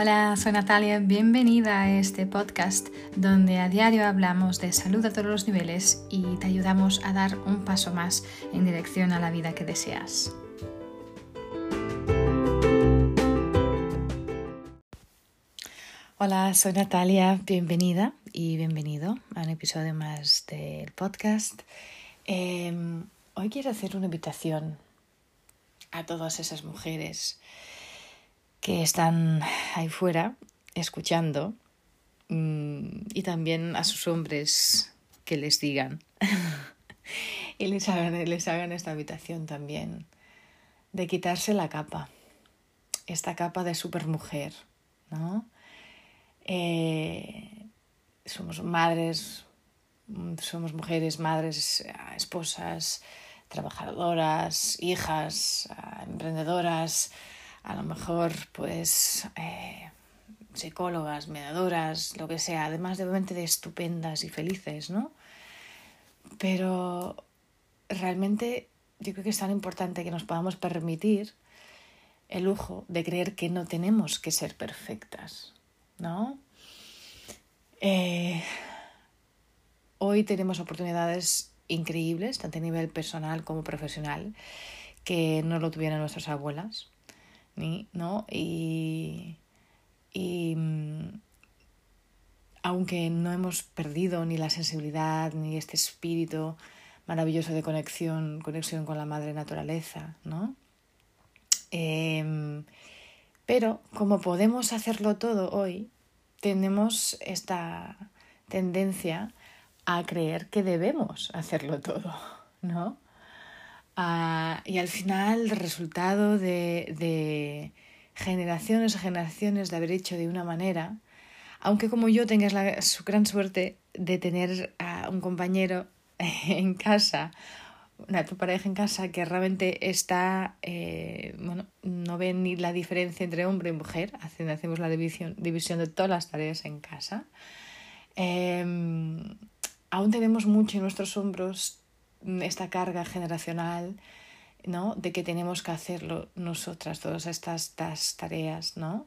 Hola, soy Natalia, bienvenida a este podcast donde a diario hablamos de salud a todos los niveles y te ayudamos a dar un paso más en dirección a la vida que deseas. Hola, soy Natalia, bienvenida y bienvenido a un episodio más del podcast. Em, hoy quiero hacer una invitación a todas esas mujeres que están ahí fuera escuchando mm, y también a sus hombres que les digan y les hagan, les hagan esta invitación también de quitarse la capa, esta capa de supermujer, ¿no? Eh, somos madres, somos mujeres, madres, esposas, trabajadoras, hijas, emprendedoras, a lo mejor pues eh, psicólogas, mediadoras, lo que sea, además de obviamente de estupendas y felices, ¿no? Pero realmente yo creo que es tan importante que nos podamos permitir el lujo de creer que no tenemos que ser perfectas, ¿no? Eh, hoy tenemos oportunidades increíbles, tanto a nivel personal como profesional, que no lo tuvieron nuestras abuelas. ¿No? Y, y mm, aunque no hemos perdido ni la sensibilidad ni este espíritu maravilloso de conexión, conexión con la madre naturaleza, ¿no? Em, pero como podemos hacerlo todo hoy, tenemos esta tendencia a creer que debemos hacerlo todo, ¿no? Ah, y al final, resultado de, de generaciones y generaciones de haber hecho de una manera, aunque como yo tengas la su gran suerte de tener a un compañero en casa, una tu pareja en casa que realmente está, eh, bueno, no ve ni la diferencia entre hombre y mujer, hacemos la división, división de todas las tareas en casa. Em, aún tenemos mucho en nuestros hombros esta carga generacional, ¿no? De que tenemos que hacerlo nosotras, todas estas, tareas, ¿no?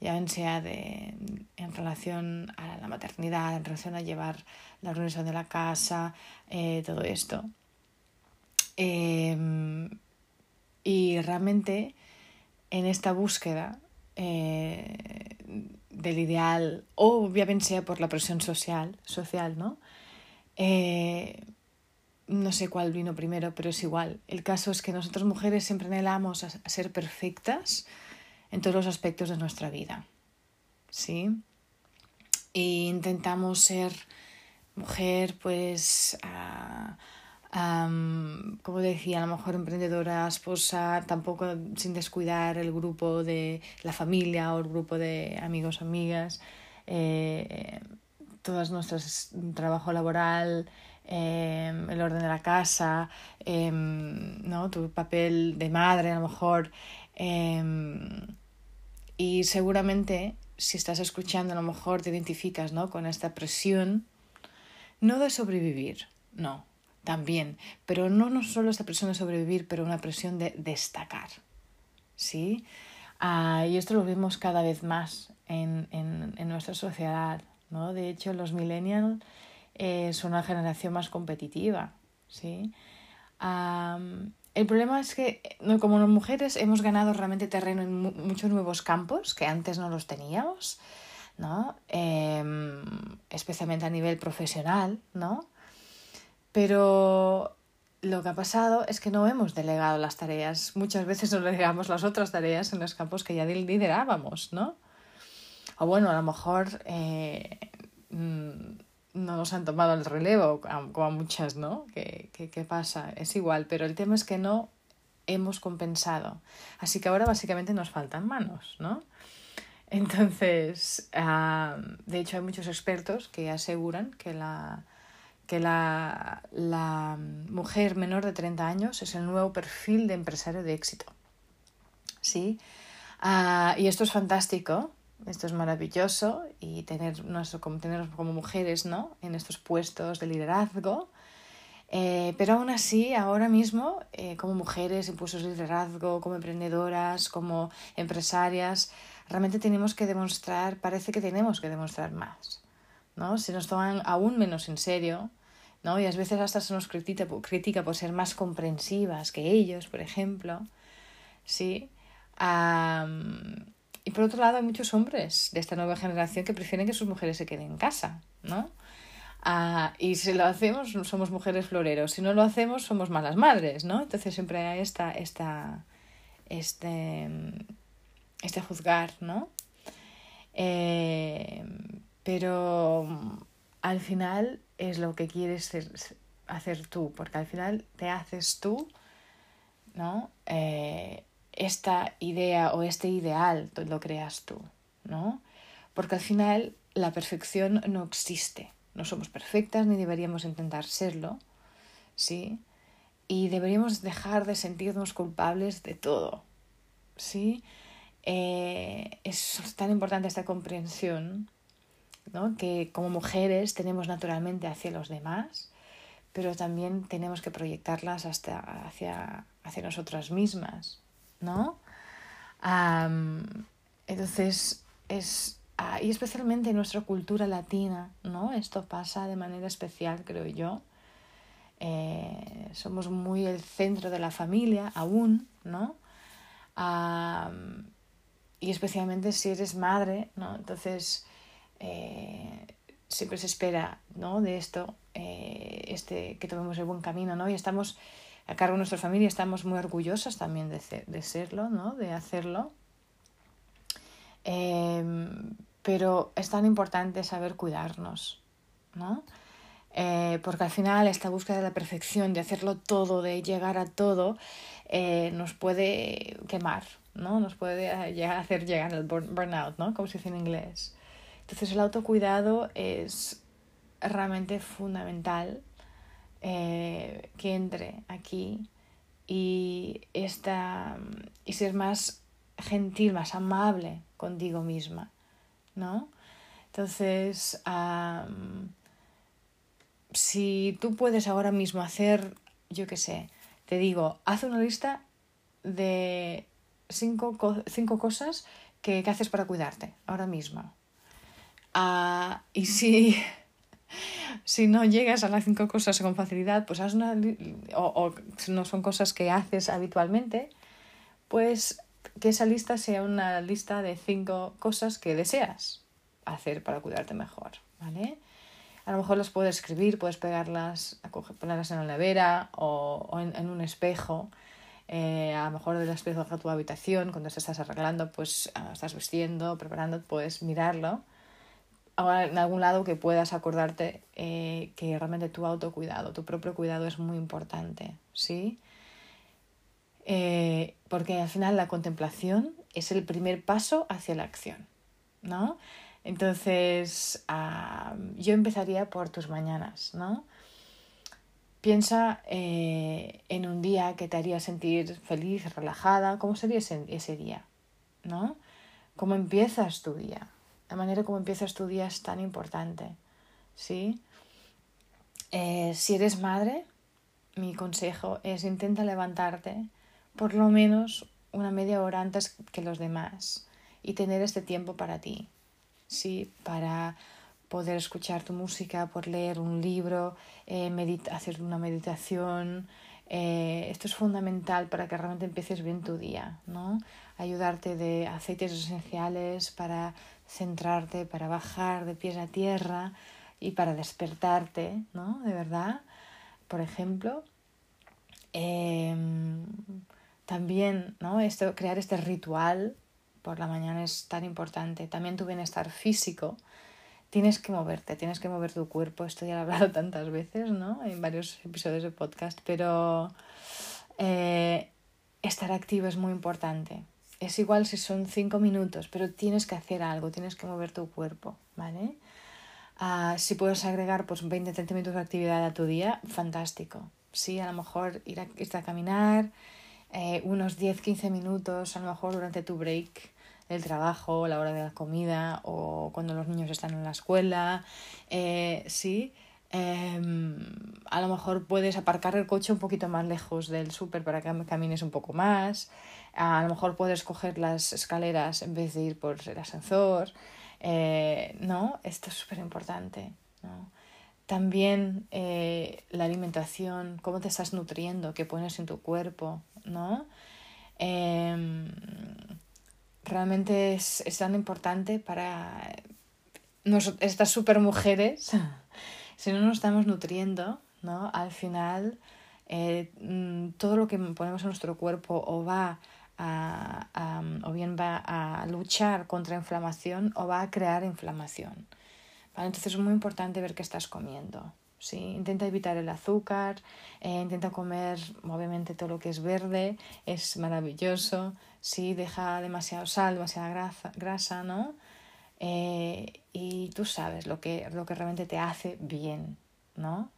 Ya sea de, en relación a la maternidad, en relación a llevar la organización de la casa, eh, todo esto. Em, y realmente en esta búsqueda eh, del ideal, o bien sea por la presión social, social ¿no? Eh, no sé cuál vino primero, pero es igual. El caso es que nosotras mujeres siempre anhelamos a ser perfectas en todos los aspectos de nuestra vida. ¿Sí? E intentamos ser mujer, pues, como decía, a lo mejor emprendedora, esposa, tampoco sin descuidar el grupo de la familia o el grupo de amigos, amigas, eh, todas nuestras trabajo laboral, Em, el orden de la casa, em, ¿no? tu papel de madre a lo mejor. Em, y seguramente si estás escuchando a lo mejor te identificas ¿no? con esta presión, no de sobrevivir, no, también, pero no, no solo esta presión de sobrevivir, pero una presión de destacar. ¿sí? Ah, y esto lo vemos cada vez más en, en, en nuestra sociedad. ¿No? De hecho, los millennials es una generación más competitiva, ¿sí? el problema es que como mujeres hemos ganado realmente terreno en muchos nuevos campos que antes no los teníamos, ¿no? Em, especialmente a nivel profesional, ¿no? Pero lo que ha pasado es que no hemos delegado las tareas. Muchas veces no delegamos las otras tareas en los campos que ya liderábamos, ¿no? O bueno, a lo mejor eh, mm, no nos han tomado el relevo, como a muchas, ¿no? ¿Qué, qué, pasa? Es igual, pero el tema es que no hemos compensado. Así que ahora básicamente nos faltan manos, ¿no? Entonces, de hecho hay muchos expertos que aseguran que la, que la, la mujer menor de 30 años es el nuevo perfil de empresario de éxito. ¿Sí? Ah, y esto es fantástico esto es maravilloso y tener, como, tener como mujeres ¿no? en estos puestos de liderazgo. Eh, pero aún así, ahora mismo, eh, como mujeres, impulsos de liderazgo, como emprendedoras, como empresarias, realmente tenemos que demostrar, parece que tenemos que demostrar más, ¿no? Se nos toman aún menos en serio, ¿no? Y a veces hasta se nos critica, critica por ser más comprensivas que ellos, por ejemplo, ¿sí? Y por otro lado hay muchos hombres de esta nueva generación que prefieren que sus mujeres se queden en casa, ¿no? Ah, y si lo hacemos, somos mujeres floreros. Si no lo hacemos, somos malas madres, ¿no? Entonces siempre hay esta, esta, este, este juzgar, ¿no? Eh, pero al final es lo que quieres hacer tú, porque al final te haces tú, ¿no? Eh, esta idea o este ideal lo creas tú, ¿no? Porque al final la perfección no existe. No somos perfectas ni deberíamos intentar serlo, ¿sí? Y deberíamos dejar de sentirnos culpables de todo, ¿sí? Eh, es tan importante esta comprensión, ¿no? Que como mujeres tenemos naturalmente hacia los demás, pero también tenemos que proyectarlas hasta hacia, hacia nosotras mismas, ¿no? entonces, es, ah, y especialmente en nuestra cultura latina, ¿no? Esto pasa de manera especial, creo yo. Eh, somos muy el centro de la familia aún, ¿no? y especialmente si eres madre, ¿no? Entonces, eh, siempre se espera, ¿no? De esto, eh, este, que tomemos el buen camino, ¿no? Y estamos a cargo de nuestra familia, estamos muy orgullosas también de, de serlo, ¿no? De hacerlo. Em, pero es tan importante saber cuidarnos, ¿no? Eh, porque al final esta búsqueda de la perfección, de hacerlo todo, de llegar a todo, eh, nos puede quemar, ¿no? Nos puede llegar a hacer llegar al burnout, ¿no? Como se dice en inglés. Entonces el autocuidado es realmente fundamental eh, que entre aquí y, esta, y ser más gentil, más amable contigo misma, ¿no? Entonces, si tú puedes ahora mismo hacer, yo qué sé, te digo, haz una lista de cinco, cinco cosas que, que, haces para cuidarte ahora mismo. Ah, y si si no llegas a las cinco cosas con facilidad, pues haz una, o, o si no son cosas que haces habitualmente, pues que esa lista sea una lista de cinco cosas que deseas hacer para cuidarte mejor, ¿vale? A lo mejor las puedes escribir, puedes pegarlas, ponerlas en la nevera o, en, un espejo. Eh, a lo mejor del espejo de tu habitación, cuando te estás arreglando, pues ah, estás vestiendo, preparando, puedes mirarlo en algún lado que puedas acordarte eh, que realmente tu autocuidado, tu propio cuidado es muy importante, ¿sí? Eh, porque al final la contemplación es el primer paso hacia la acción, ¿no? Entonces, yo empezaría por tus mañanas, ¿no? Piensa eh, en un día que te haría sentir feliz, relajada, ¿cómo sería ese, ese día? ¿No? ¿Cómo empiezas tu día? La manera como empiezas tu día es tan importante, ¿sí? Eh, si eres madre, mi consejo es intenta levantarte por lo menos una media hora antes que los demás y tener este tiempo para ti, ¿sí? Para poder escuchar tu música, por leer un libro, eh, hacer una meditación. Eh, esto es fundamental para que realmente empieces bien tu día, ¿no? Ayudarte de aceites esenciales para centrarte, para bajar de pies a tierra y para despertarte, ¿no? De verdad, por ejemplo. Em, también, ¿no? Esto, crear este ritual por la mañana es tan importante. También tu bienestar físico. Tienes que moverte, tienes que mover tu cuerpo. Esto ya lo he hablado tantas veces, ¿no? En varios episodios de podcast, pero eh, estar activo es muy importante es igual si son cinco minutos, pero tienes que hacer algo, tienes que mover tu cuerpo, ¿vale? Uh, si puedes agregar pues 20-30 minutos de actividad a tu día, fantástico. Sí, a lo mejor ir a, irte a caminar eh, unos 10-15 minutos, a lo mejor durante tu break del trabajo, la hora de la comida o cuando los niños están en la escuela. Eh, sí, Em, a lo mejor puedes aparcar el coche un poquito más lejos del súper para que camines un poco más. A lo mejor puedes coger las escaleras en vez de ir por el ascensor. Eh, ¿No? Esto es súper importante. ¿no? También eh, la alimentación, cómo te estás nutriendo, qué pones en tu cuerpo, ¿no? Em, realmente es, es, tan importante para estas super mujeres. si no nos estamos nutriendo, ¿no? Al final, eh, mm, todo lo que ponemos en nuestro cuerpo o va a, o bien va a luchar contra inflamación o va a crear inflamación. Entonces es muy importante ver qué estás comiendo. ¿sí? Intenta evitar el azúcar, eh, intenta comer obviamente todo lo que es verde, es maravilloso, ¿sí? deja demasiado sal, demasiada grasa, grasa ¿no? Eh, y tú sabes lo que, lo que realmente te hace bien, ¿no?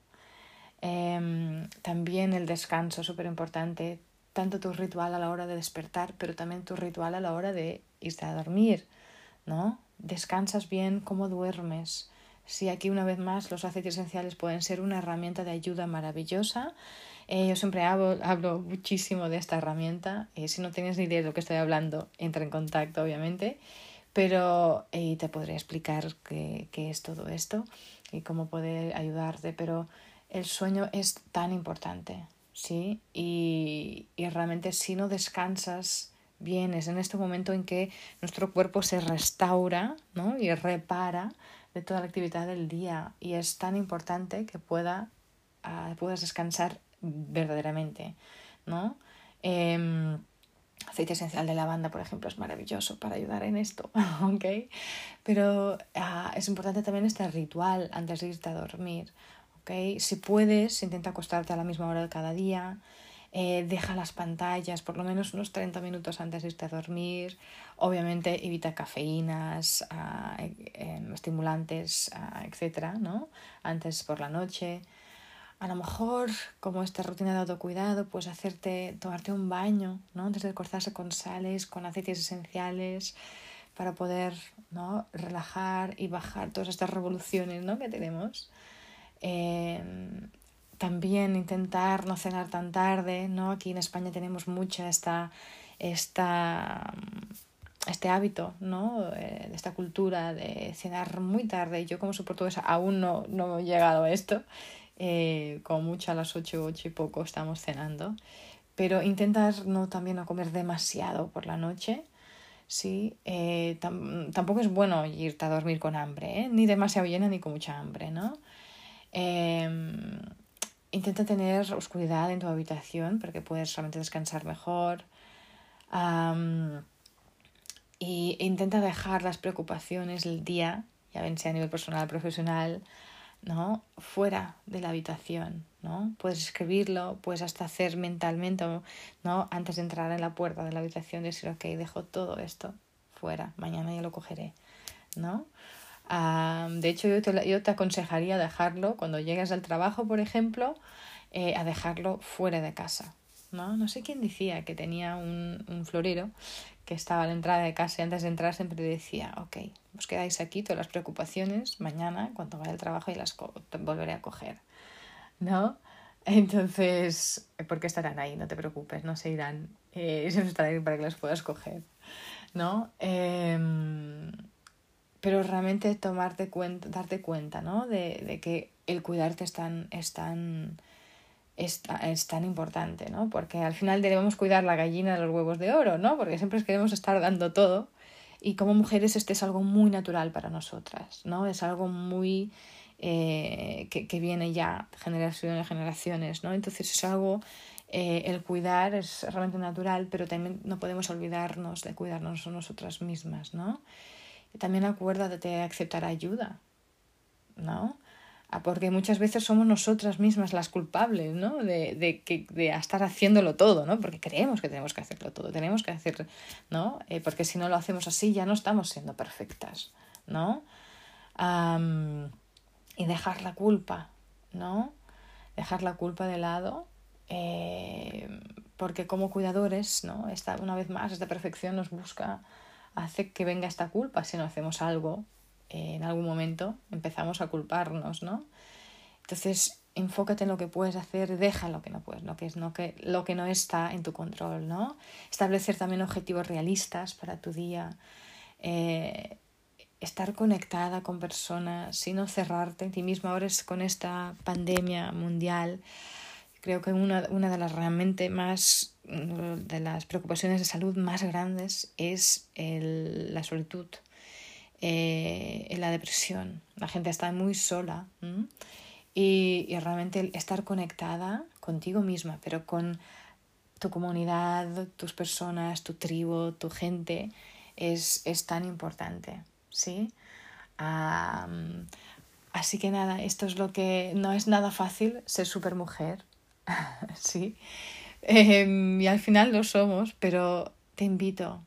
Em, también el descanso, súper importante, tanto tu ritual a la hora de despertar, pero también tu ritual a la hora de irte a dormir, ¿no? descansas bien, cómo duermes. Sí, aquí una vez más los aceites esenciales pueden ser una herramienta de ayuda maravillosa. Eh, yo siempre hablo, hablo, muchísimo de esta herramienta. Eh, si no tienes ni idea de lo que estoy hablando, entra en contacto, obviamente. Pero eh, te podré explicar qué, es todo esto y cómo poder ayudarte. Pero el sueño es tan importante, ¿sí? Y, y realmente si no descansas bien, es en este momento en que nuestro cuerpo se restaura ¿no? y repara de toda la actividad del día y es tan importante que pueda, uh, puedas descansar verdaderamente. ¿no? Eh, aceite esencial de lavanda, por ejemplo, es maravilloso para ayudar en esto, ¿ok? Pero uh, es importante también este ritual antes de irte a dormir, ¿ok? Si puedes, intenta acostarte a la misma hora de cada día, eh, deja las pantallas por lo menos unos 30 minutos antes de irte a dormir. Obviamente evita cafeínas, uh, eh, estimulantes, uh, etcétera, ¿no? Antes por la noche. A lo mejor, como esta rutina de autocuidado, pues hacerte, tomarte un baño, ¿no? Antes de cortarse con sales, con aceites esenciales, para poder, ¿no? Relajar y bajar todas estas revoluciones, ¿no? Que tenemos. Eh, también intentar no cenar tan tarde, ¿no? Aquí en España tenemos mucha esta, esta, este hábito, ¿no? Eh, esta cultura de cenar muy tarde. Yo como soy portuguesa aún no, no he llegado a esto. Eh, como mucho a las 8, 8 y poco estamos cenando. Pero intentar no también no comer demasiado por la noche. Sí, eh, tampoco es bueno irte a dormir con hambre, ¿eh? ni demasiado llena ni con mucha hambre, ¿no? Eh, intenta tener oscuridad en tu habitación para que puedas realmente descansar mejor. y intenta dejar las preocupaciones del día, ya ven sea a nivel personal o profesional, ¿no? fuera de la habitación. ¿no? Puedes escribirlo, puedes hasta hacer mentalmente, ¿no? antes de entrar en la puerta de la habitación, decir, ok, dejo todo esto fuera, mañana ya lo cogeré. ¿no? de hecho, yo te, yo te aconsejaría dejarlo cuando llegues al trabajo, por ejemplo, eh, a dejarlo fuera de casa. ¿No? no sé quién decía que tenía un, un florero que estaba a la entrada de casa y antes de entrar siempre decía, ok, os quedáis aquí, todas las preocupaciones, mañana cuando vaya al trabajo y las volveré a coger. ¿No? Entonces, porque estarán ahí, no te preocupes, no se irán, eh, estarán ahí para que las puedas coger. ¿No? Eh, pero realmente tomarte cuenta, darte cuenta, ¿no? De, de que el cuidarte es tan, es tan, es, es, tan importante, ¿no? Porque al final debemos cuidar la gallina de los huevos de oro, ¿no? Porque siempre queremos estar dando todo y como mujeres este es algo muy natural para nosotras, ¿no? Es algo muy... Eh, que, que, viene ya generaciones, generaciones, ¿no? Entonces es algo, eh, el cuidar es realmente natural, pero también no podemos olvidarnos de cuidarnos nosotras mismas, ¿no? también acuérdate de aceptar ayuda, ¿no? Ah, porque muchas veces somos nosotras mismas las culpables, ¿no? De, de, de estar haciéndolo todo, ¿no? Porque creemos que tenemos que hacerlo todo, tenemos que hacer, ¿no? Eh, porque si no lo hacemos así ya no estamos siendo perfectas, ¿no? y dejar la culpa, ¿no? Dejar la culpa de lado, eh, porque como cuidadores, ¿no? Esta, una vez más, esta perfección nos busca hace que venga esta culpa si no hacemos algo en algún momento empezamos a culparnos, ¿no? Entonces, enfócate en lo que puedes hacer, deja lo que no puedes, lo que, es, no, que, lo que no está en tu control, ¿no? Establecer también objetivos realistas para tu día, eh, estar conectada con personas, sino cerrarte en ti misma. Ahora es con esta pandemia mundial, creo que una, una de las realmente más, de las preocupaciones de salud más grandes es el, la solitud, eh, la depresión. La gente está muy sola y, y realmente estar conectada contigo misma, pero con tu comunidad, tus personas, tu tribu, tu gente, es, es tan importante, ¿sí? así que nada, esto es lo que no es nada fácil ser supermujer, ¿sí? Em, y al final lo somos, pero te invito,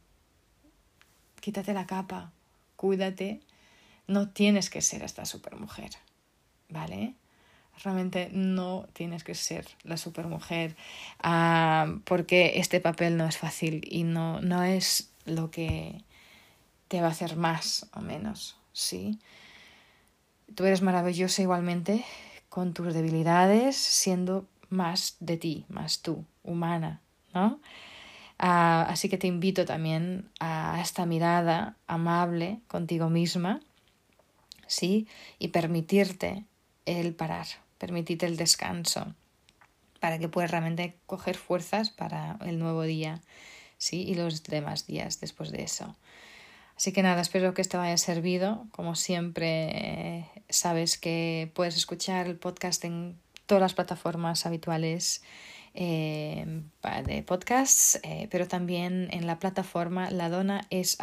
quítate la capa, cuídate, no tienes que ser esta supermujer, ¿vale? Realmente no tienes que ser la supermujer uh, porque este papel no es fácil y no, no es lo que te va a hacer más o menos, ¿sí? Tú eres maravillosa igualmente con tus debilidades, siendo más de ti, más tú, humana, ¿no? Uh, así que te invito también a esta mirada amable contigo misma, ¿sí? Y permitirte el parar, permitirte el descanso, para que puedas realmente coger fuerzas para el nuevo día, ¿sí? Y los demás días después de eso. Así que nada, espero que esto haya servido. Como siempre, sabes que puedes escuchar el podcast en todas las plataformas habituales eh, de podcasts, eh, pero también en la plataforma La Dona es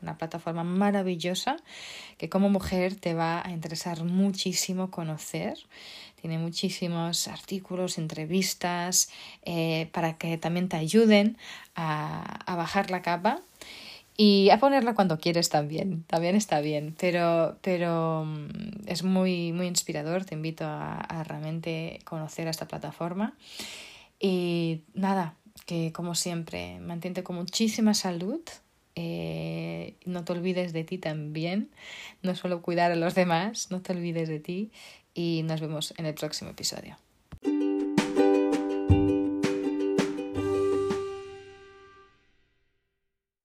una plataforma maravillosa que como mujer te va a interesar muchísimo conocer. Tiene muchísimos artículos, entrevistas, eh, para que también te ayuden a, a bajar la capa y a ponerla cuando quieres también, también está bien, pero, pero mm, es muy, muy inspirador, te invito a, realmente conocer esta plataforma. Y nada, que como siempre, mantente con muchísima salud, eh, no te olvides de ti también, no solo cuidar a los demás, no te olvides de ti y nos vemos en el próximo episodio.